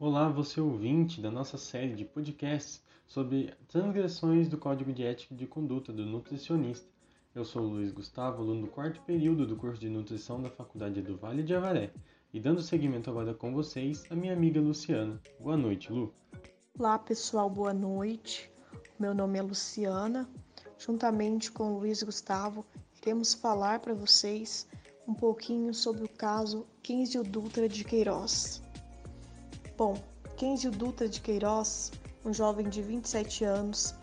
Olá, você ouvinte da nossa série de podcasts sobre transgressões do Código de Ética de Conduta do Nutricionista. Eu sou Luiz Gustavo, aluno do quarto período do curso de Nutrição da Faculdade do Vale de Avaré. E dando seguimento agora com vocês, a minha amiga Luciana. Boa noite, Lu. Olá, pessoal, boa noite. Meu nome é Luciana. Juntamente com o Luiz Gustavo, iremos falar para vocês um pouquinho sobre o caso Kenzio Dutra de Queiroz. Bom, Kenzio Dutra de Queiroz, um jovem de 27 anos,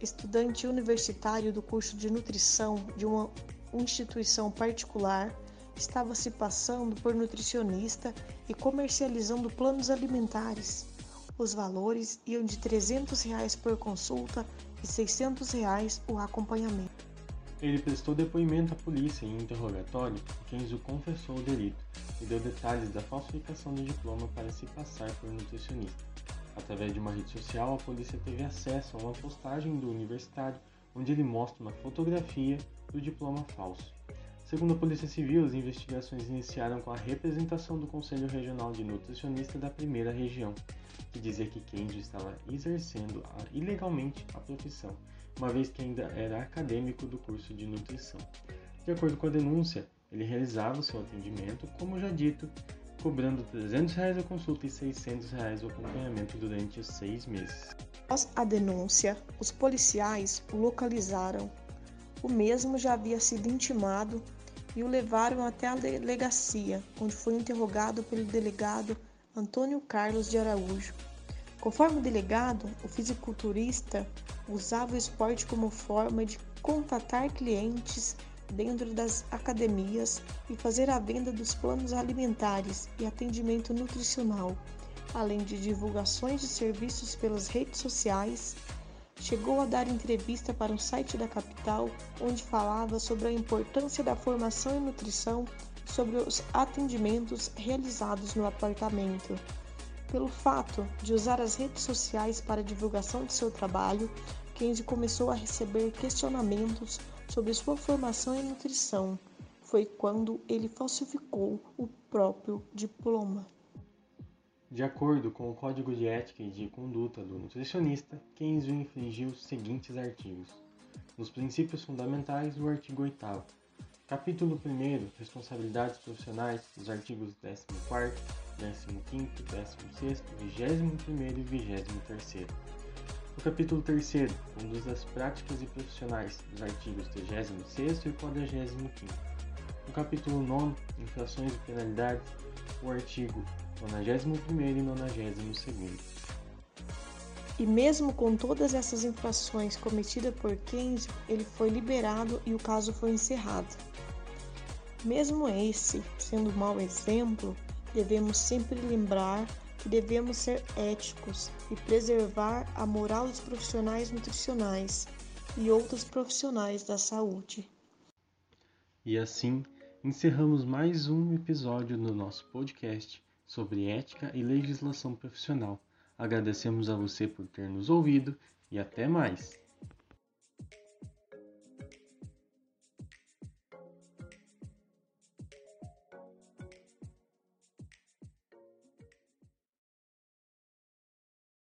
estudante universitário do curso de nutrição de uma instituição particular, estava se passando por nutricionista e comercializando planos alimentares. Os valores iam de 300 reais por consulta e 600 reais o acompanhamento. Ele prestou depoimento à polícia em interrogatório Kenzo confessou o delito e deu detalhes da falsificação do diploma para se passar por nutricionista. Através de uma rede social, a polícia teve acesso a uma postagem do universitário onde ele mostra uma fotografia do diploma falso. Segundo a Polícia Civil, as investigações iniciaram com a representação do Conselho Regional de Nutricionista da Primeira Região, que dizia que Kenji estava exercendo ilegalmente a profissão uma vez que ainda era acadêmico do curso de nutrição. De acordo com a denúncia, ele realizava o seu atendimento, como já dito, cobrando 300 reais a consulta e 600 reais o acompanhamento durante seis meses. Após a denúncia, os policiais o localizaram. O mesmo já havia sido intimado e o levaram até a delegacia, onde foi interrogado pelo delegado Antônio Carlos de Araújo. Conforme o delegado, o fisiculturista usava o esporte como forma de contatar clientes dentro das academias e fazer a venda dos planos alimentares e atendimento nutricional, além de divulgações de serviços pelas redes sociais. Chegou a dar entrevista para um site da capital onde falava sobre a importância da formação em nutrição sobre os atendimentos realizados no apartamento. Pelo fato de usar as redes sociais para divulgação de seu trabalho, Kenji começou a receber questionamentos sobre sua formação em nutrição. Foi quando ele falsificou o próprio diploma. De acordo com o Código de Ética e de Conduta do Nutricionista, Kenzo infringiu os seguintes artigos. Nos princípios fundamentais, o artigo 8 Capítulo 1 Responsabilidades profissionais, os artigos 14 15º, 16º, 21 e 23 No capítulo 3 Conduz práticas e profissionais, os artigos 36 e 45 No capítulo 9 Infrações e penalidades, o artigo 91 e 92 e mesmo com todas essas infrações cometidas por Kenzo, ele foi liberado e o caso foi encerrado. Mesmo esse sendo um mau exemplo, devemos sempre lembrar que devemos ser éticos e preservar a moral dos profissionais nutricionais e outros profissionais da saúde. E assim, encerramos mais um episódio do nosso podcast sobre ética e legislação profissional. Agradecemos a você por ter nos ouvido e até mais!